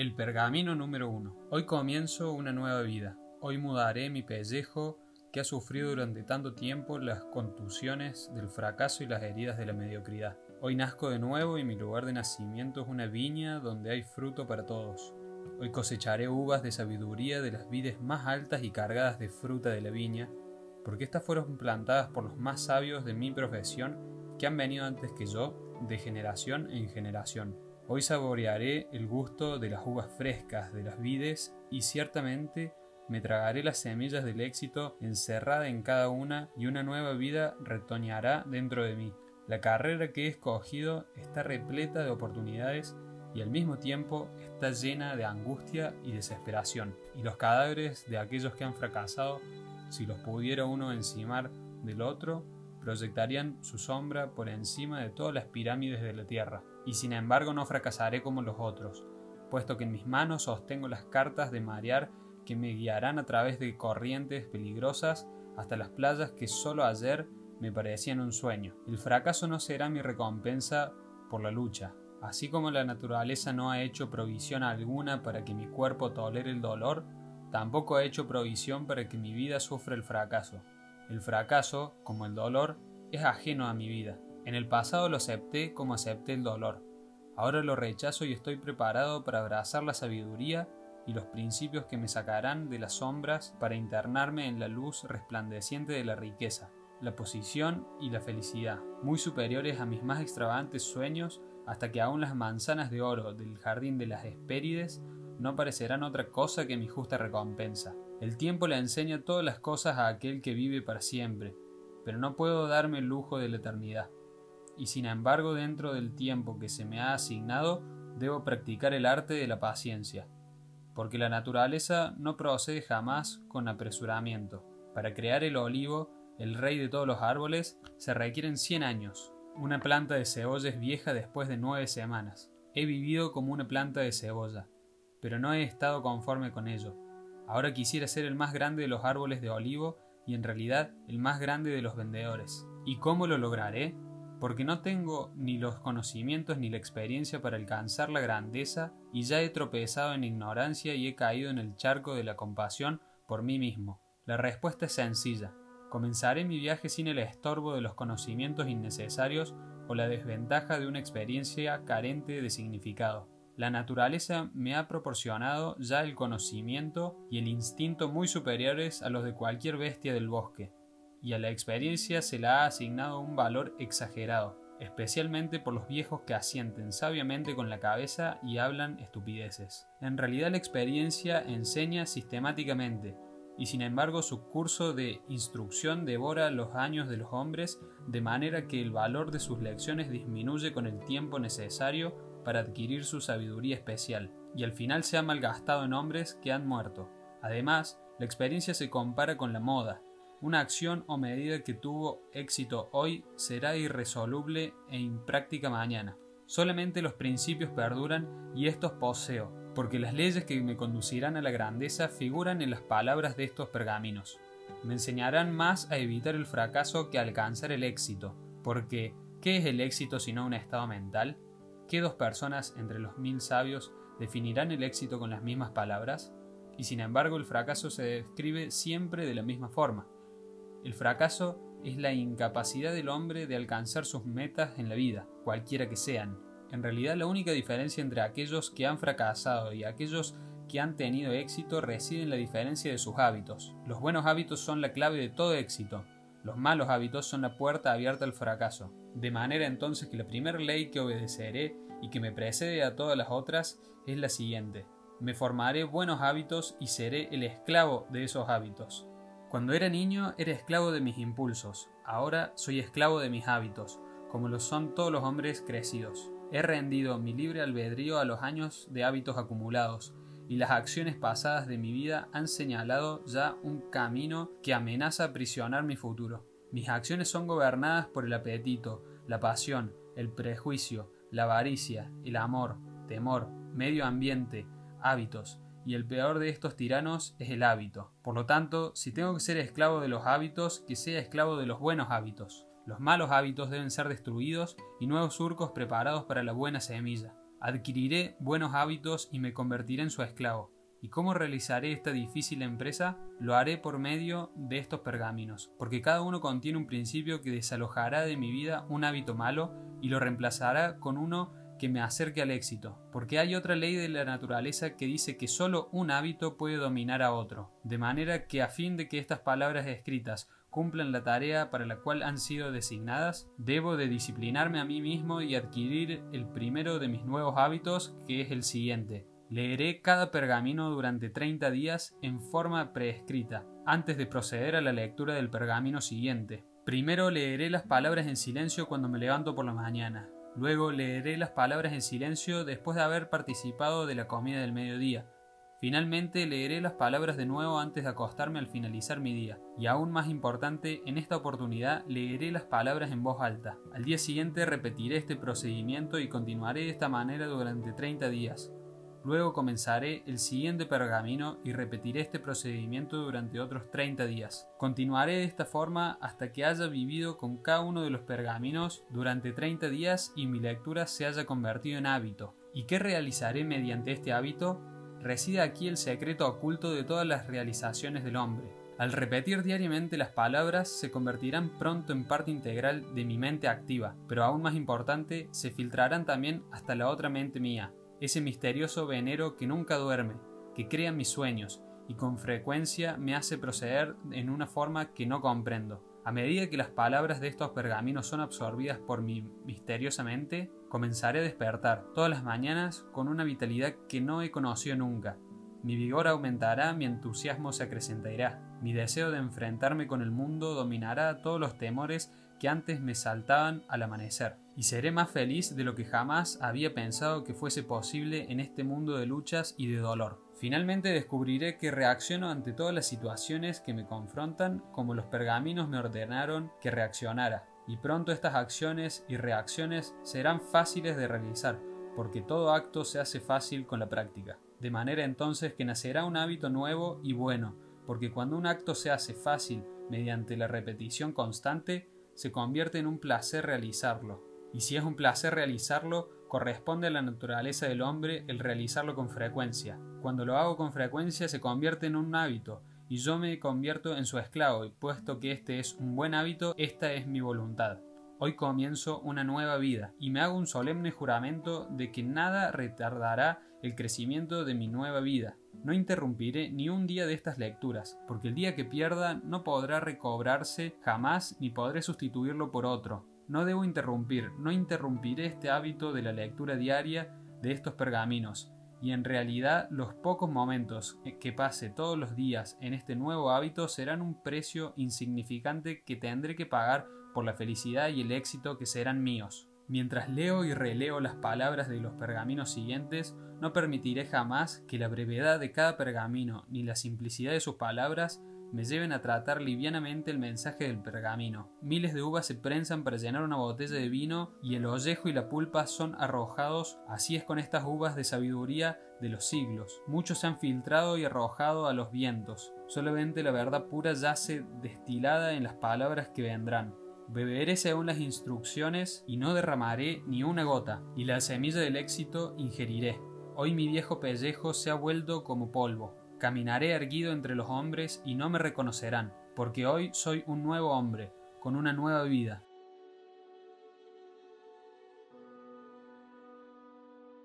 El pergamino número 1. Hoy comienzo una nueva vida. Hoy mudaré mi pellejo que ha sufrido durante tanto tiempo las contusiones del fracaso y las heridas de la mediocridad. Hoy nazco de nuevo y mi lugar de nacimiento es una viña donde hay fruto para todos. Hoy cosecharé uvas de sabiduría de las vides más altas y cargadas de fruta de la viña, porque estas fueron plantadas por los más sabios de mi profesión que han venido antes que yo, de generación en generación. Hoy saborearé el gusto de las uvas frescas de las vides y ciertamente me tragaré las semillas del éxito encerrada en cada una y una nueva vida retoñará dentro de mí. La carrera que he escogido está repleta de oportunidades y al mismo tiempo está llena de angustia y desesperación. Y los cadáveres de aquellos que han fracasado, si los pudiera uno encimar del otro, proyectarían su sombra por encima de todas las pirámides de la tierra y sin embargo no fracasaré como los otros, puesto que en mis manos sostengo las cartas de marear que me guiarán a través de corrientes peligrosas hasta las playas que solo ayer me parecían un sueño. El fracaso no será mi recompensa por la lucha. Así como la naturaleza no ha hecho provisión alguna para que mi cuerpo tolere el dolor, tampoco ha hecho provisión para que mi vida sufra el fracaso. El fracaso, como el dolor, es ajeno a mi vida. En el pasado lo acepté como acepté el dolor. Ahora lo rechazo y estoy preparado para abrazar la sabiduría y los principios que me sacarán de las sombras para internarme en la luz resplandeciente de la riqueza, la posición y la felicidad, muy superiores a mis más extravagantes sueños, hasta que aún las manzanas de oro del jardín de las Hespérides no parecerán otra cosa que mi justa recompensa. El tiempo le enseña todas las cosas a aquel que vive para siempre, pero no puedo darme el lujo de la eternidad y sin embargo dentro del tiempo que se me ha asignado debo practicar el arte de la paciencia, porque la naturaleza no procede jamás con apresuramiento. Para crear el olivo, el rey de todos los árboles, se requieren 100 años. Una planta de cebolla es vieja después de nueve semanas. He vivido como una planta de cebolla, pero no he estado conforme con ello. Ahora quisiera ser el más grande de los árboles de olivo y en realidad el más grande de los vendedores. ¿Y cómo lo lograré? Porque no tengo ni los conocimientos ni la experiencia para alcanzar la grandeza y ya he tropezado en ignorancia y he caído en el charco de la compasión por mí mismo. La respuesta es sencilla. Comenzaré mi viaje sin el estorbo de los conocimientos innecesarios o la desventaja de una experiencia carente de significado. La naturaleza me ha proporcionado ya el conocimiento y el instinto muy superiores a los de cualquier bestia del bosque y a la experiencia se le ha asignado un valor exagerado, especialmente por los viejos que asienten sabiamente con la cabeza y hablan estupideces. En realidad la experiencia enseña sistemáticamente, y sin embargo su curso de instrucción devora los años de los hombres de manera que el valor de sus lecciones disminuye con el tiempo necesario para adquirir su sabiduría especial, y al final se ha malgastado en hombres que han muerto. Además, la experiencia se compara con la moda, una acción o medida que tuvo éxito hoy será irresoluble e impráctica mañana. Solamente los principios perduran y estos poseo, porque las leyes que me conducirán a la grandeza figuran en las palabras de estos pergaminos. Me enseñarán más a evitar el fracaso que a alcanzar el éxito, porque ¿qué es el éxito sino un estado mental? ¿Qué dos personas entre los mil sabios definirán el éxito con las mismas palabras? Y sin embargo el fracaso se describe siempre de la misma forma. El fracaso es la incapacidad del hombre de alcanzar sus metas en la vida, cualquiera que sean. En realidad la única diferencia entre aquellos que han fracasado y aquellos que han tenido éxito reside en la diferencia de sus hábitos. Los buenos hábitos son la clave de todo éxito. Los malos hábitos son la puerta abierta al fracaso. De manera entonces que la primera ley que obedeceré y que me precede a todas las otras es la siguiente. Me formaré buenos hábitos y seré el esclavo de esos hábitos. Cuando era niño era esclavo de mis impulsos, ahora soy esclavo de mis hábitos, como lo son todos los hombres crecidos. He rendido mi libre albedrío a los años de hábitos acumulados, y las acciones pasadas de mi vida han señalado ya un camino que amenaza aprisionar mi futuro. Mis acciones son gobernadas por el apetito, la pasión, el prejuicio, la avaricia, el amor, temor, medio ambiente, hábitos, y el peor de estos tiranos es el hábito. Por lo tanto, si tengo que ser esclavo de los hábitos, que sea esclavo de los buenos hábitos. Los malos hábitos deben ser destruidos y nuevos surcos preparados para la buena semilla. Adquiriré buenos hábitos y me convertiré en su esclavo. ¿Y cómo realizaré esta difícil empresa? Lo haré por medio de estos pergaminos, porque cada uno contiene un principio que desalojará de mi vida un hábito malo y lo reemplazará con uno que me acerque al éxito, porque hay otra ley de la naturaleza que dice que solo un hábito puede dominar a otro, de manera que a fin de que estas palabras escritas cumplan la tarea para la cual han sido designadas, debo de disciplinarme a mí mismo y adquirir el primero de mis nuevos hábitos, que es el siguiente. Leeré cada pergamino durante 30 días en forma preescrita, antes de proceder a la lectura del pergamino siguiente. Primero leeré las palabras en silencio cuando me levanto por la mañana, Luego leeré las palabras en silencio después de haber participado de la comida del mediodía. Finalmente leeré las palabras de nuevo antes de acostarme al finalizar mi día. Y aún más importante, en esta oportunidad leeré las palabras en voz alta. Al día siguiente repetiré este procedimiento y continuaré de esta manera durante 30 días. Luego comenzaré el siguiente pergamino y repetiré este procedimiento durante otros 30 días. Continuaré de esta forma hasta que haya vivido con cada uno de los pergaminos durante 30 días y mi lectura se haya convertido en hábito. ¿Y qué realizaré mediante este hábito? Reside aquí el secreto oculto de todas las realizaciones del hombre. Al repetir diariamente las palabras se convertirán pronto en parte integral de mi mente activa, pero aún más importante, se filtrarán también hasta la otra mente mía, ese misterioso venero que nunca duerme, que crea mis sueños y con frecuencia me hace proceder en una forma que no comprendo. A medida que las palabras de estos pergaminos son absorbidas por mi misteriosa mente, comenzaré a despertar todas las mañanas con una vitalidad que no he conocido nunca. Mi vigor aumentará, mi entusiasmo se acrecentará, mi deseo de enfrentarme con el mundo dominará todos los temores que antes me saltaban al amanecer, y seré más feliz de lo que jamás había pensado que fuese posible en este mundo de luchas y de dolor. Finalmente descubriré que reacciono ante todas las situaciones que me confrontan como los pergaminos me ordenaron que reaccionara, y pronto estas acciones y reacciones serán fáciles de realizar, porque todo acto se hace fácil con la práctica. De manera entonces que nacerá un hábito nuevo y bueno, porque cuando un acto se hace fácil mediante la repetición constante, se convierte en un placer realizarlo. Y si es un placer realizarlo, corresponde a la naturaleza del hombre el realizarlo con frecuencia. Cuando lo hago con frecuencia se convierte en un hábito, y yo me convierto en su esclavo, y puesto que este es un buen hábito, esta es mi voluntad. Hoy comienzo una nueva vida, y me hago un solemne juramento de que nada retardará el crecimiento de mi nueva vida. No interrumpiré ni un día de estas lecturas, porque el día que pierda no podrá recobrarse jamás ni podré sustituirlo por otro. No debo interrumpir, no interrumpiré este hábito de la lectura diaria de estos pergaminos, y en realidad los pocos momentos que pase todos los días en este nuevo hábito serán un precio insignificante que tendré que pagar por la felicidad y el éxito que serán míos. Mientras leo y releo las palabras de los pergaminos siguientes, no permitiré jamás que la brevedad de cada pergamino ni la simplicidad de sus palabras me lleven a tratar livianamente el mensaje del pergamino. Miles de uvas se prensan para llenar una botella de vino y el ollejo y la pulpa son arrojados, así es con estas uvas de sabiduría de los siglos. Muchos se han filtrado y arrojado a los vientos. Solamente la verdad pura yace destilada en las palabras que vendrán. Beberé según las instrucciones y no derramaré ni una gota, y la semilla del éxito ingeriré. Hoy mi viejo pellejo se ha vuelto como polvo. Caminaré erguido entre los hombres y no me reconocerán, porque hoy soy un nuevo hombre, con una nueva vida.